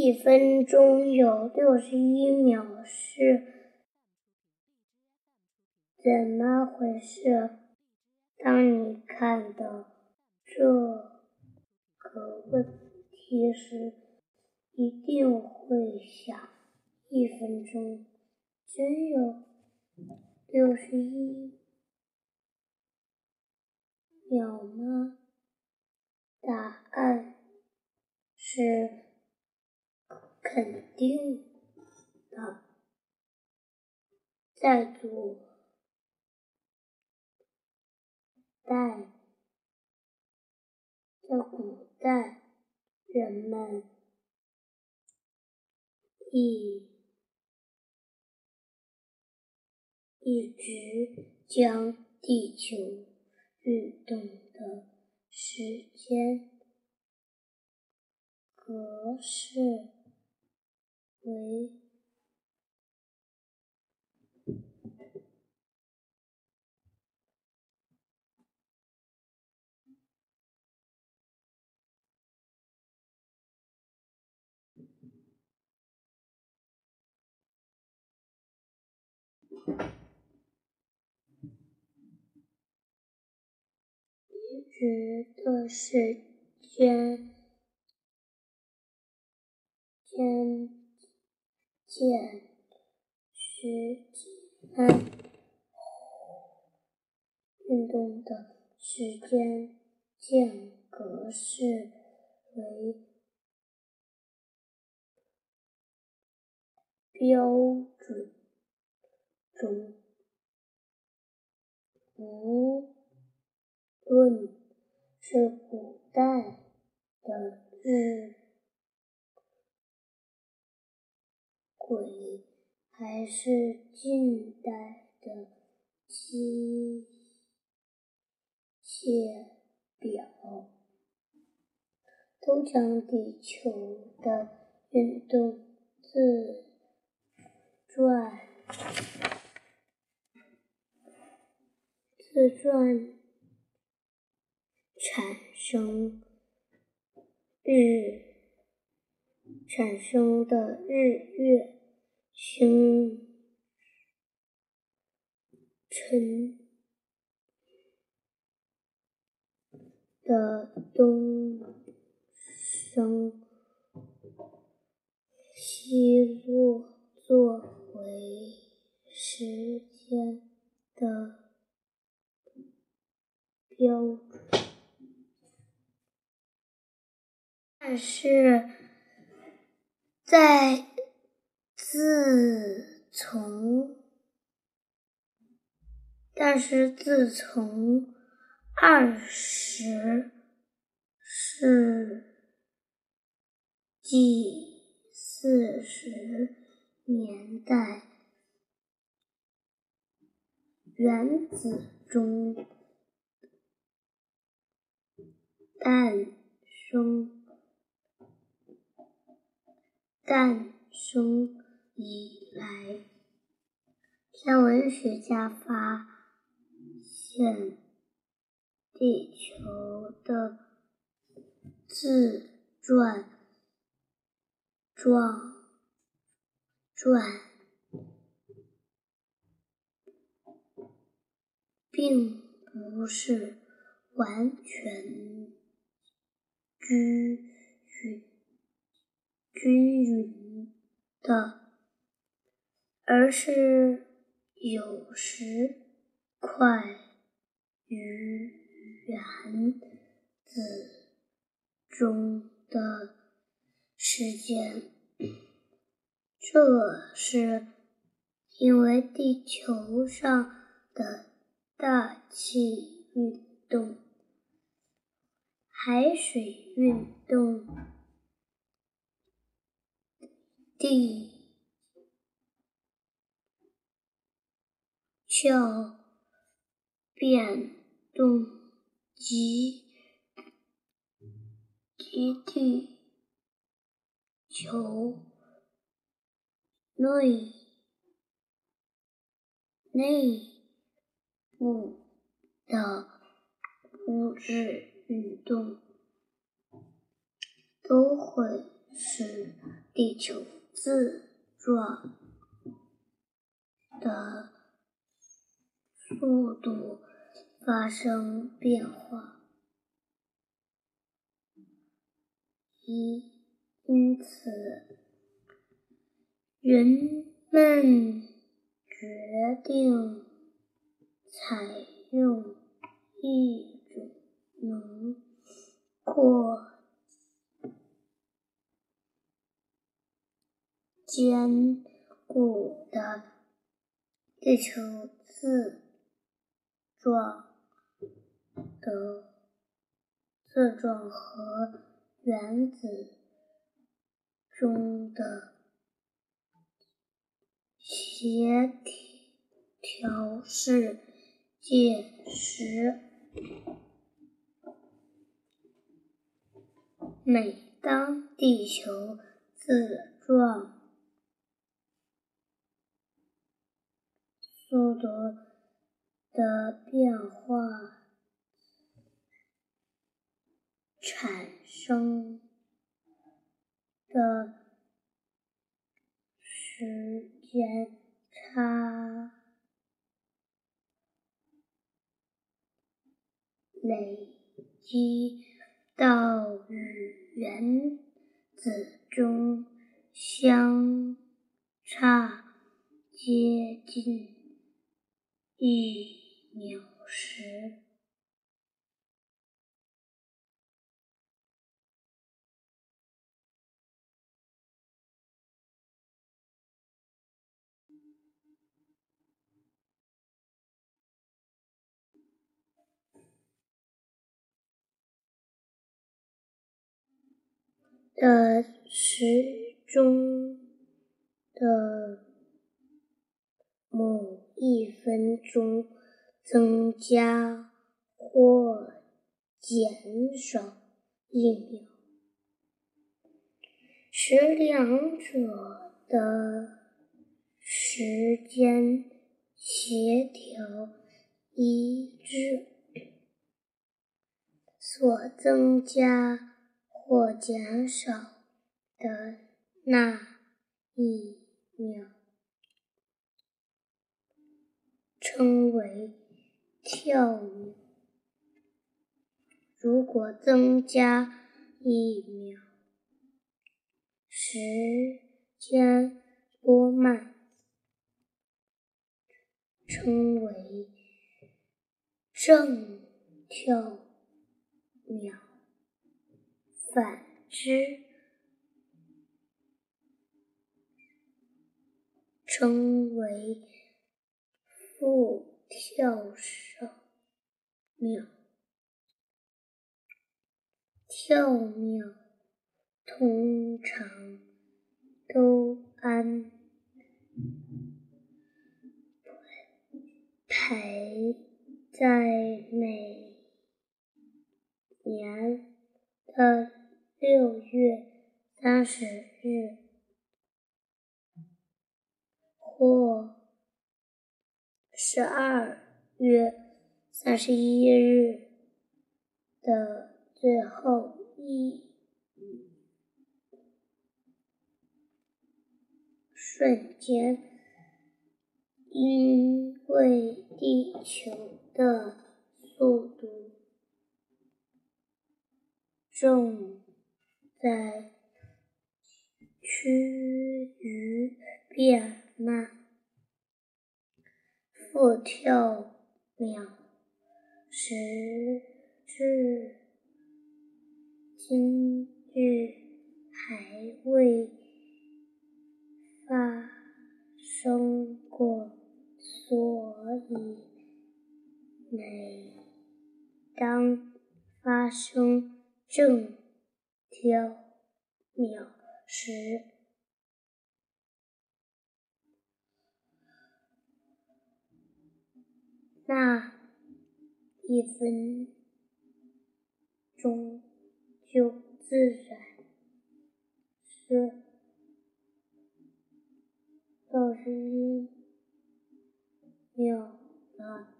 一分钟有六十一秒是怎么回事？当你看到这个问题时，一定会想：一分钟真有六十一秒吗？答案是肯定的。在古代，在古代，人们一一直将地球运动的时间格式为。一直的时间间间时间运动的时间间隔是为标准。中，无论是古代的日鬼，还是近代的机械表，都将地球的运动自转。自转产生日产生的日月星辰的东升西落作为时间的。标准，但是在自从，但是自从二十世纪四十年代，原子中。诞生，诞生以来，天文学家发现地球的自转状转，并不是完全。均匀、均匀的，而是有时快于原子中的时间。这是因为地球上的大气运动。海水运动、地壳变动及及地球内内部的物质。运动都会使地球自转的速度发生变化，因因此人们决定采用一种能扩。坚固的地球自状的自转和原子中的协调式介石。每当地球自转，速度的变化产生的时间差累积到与原子中相差接近。一秒时，的时钟的某。一分钟增加或减少一秒，使两者的时间协调一致，所增加或减少的那一秒。称为跳。如果增加一秒，时间多慢，称为正跳秒。反之，称为。负跳少秒，跳秒通常都安排在每年的六月三十日或。十二月三十一日的最后一瞬间，因为地球的速度正在趋于变慢。复跳秒，时至今日还未发生过，所以每当发生正跳秒时，那一分钟就自然是六十一秒了。